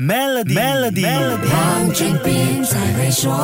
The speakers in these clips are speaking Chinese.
Melody，Melody，黄俊斌在会说。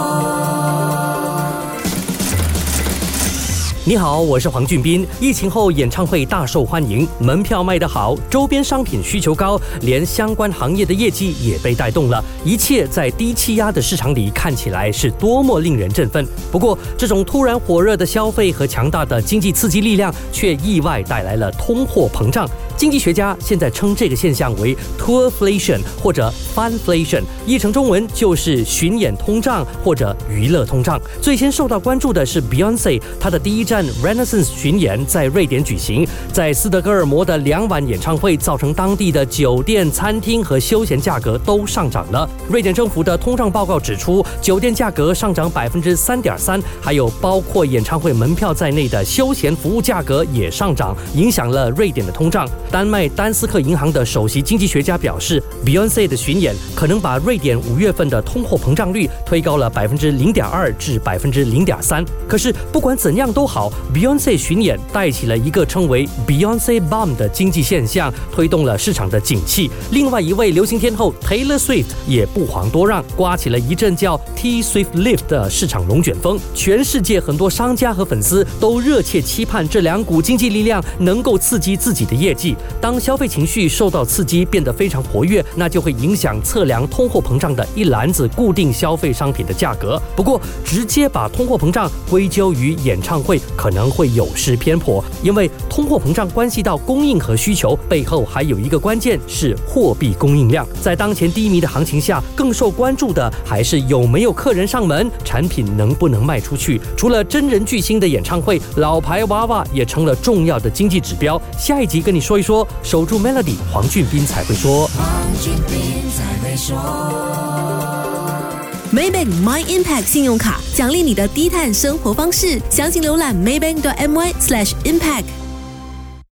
你好，我是黄俊斌。疫情后演唱会大受欢迎，门票卖得好，周边商品需求高，连相关行业的业绩也被带动了。一切在低气压的市场里看起来是多么令人振奋。不过，这种突然火热的消费和强大的经济刺激力量，却意外带来了通货膨胀。经济学家现在称这个现象为 tourflation 或者 funflation，译成中文就是巡演通胀或者娱乐通胀。最先受到关注的是 Beyonce，她的第一站 Renaissance 巡演在瑞典举行，在斯德哥尔摩的两晚演唱会造成当地的酒店、餐厅和休闲价格都上涨了。瑞典政府的通胀报告指出，酒店价格上涨百分之三点三，还有包括演唱会门票在内的休闲服务价格也上涨，影响了瑞典的通胀。丹麦丹斯克银行的首席经济学家表示，Beyonce 的巡演可能把瑞典五月份的通货膨胀率推高了百分之零点二至百分之零点三。可是不管怎样都好，Beyonce 巡演带起了一个称为 Beyonce Boom 的经济现象，推动了市场的景气。另外一位流行天后 Taylor Swift 也不遑多让，刮起了一阵叫 T Swift Lift 的市场龙卷风。全世界很多商家和粉丝都热切期盼这两股经济力量能够刺激自己的业绩。当消费情绪受到刺激，变得非常活跃，那就会影响测量通货膨胀的一篮子固定消费商品的价格。不过，直接把通货膨胀归咎于演唱会可能会有失偏颇，因为通货膨胀关系到供应和需求，背后还有一个关键是货币供应量。在当前低迷的行情下，更受关注的还是有没有客人上门，产品能不能卖出去。除了真人巨星的演唱会，老牌娃娃也成了重要的经济指标。下一集跟你说一说。守住 Melody，黄俊斌才会说。黄俊斌才会说。Maybank My Impact 信用卡奖励你的低碳生活方式，详情浏览 maybank.my/impact。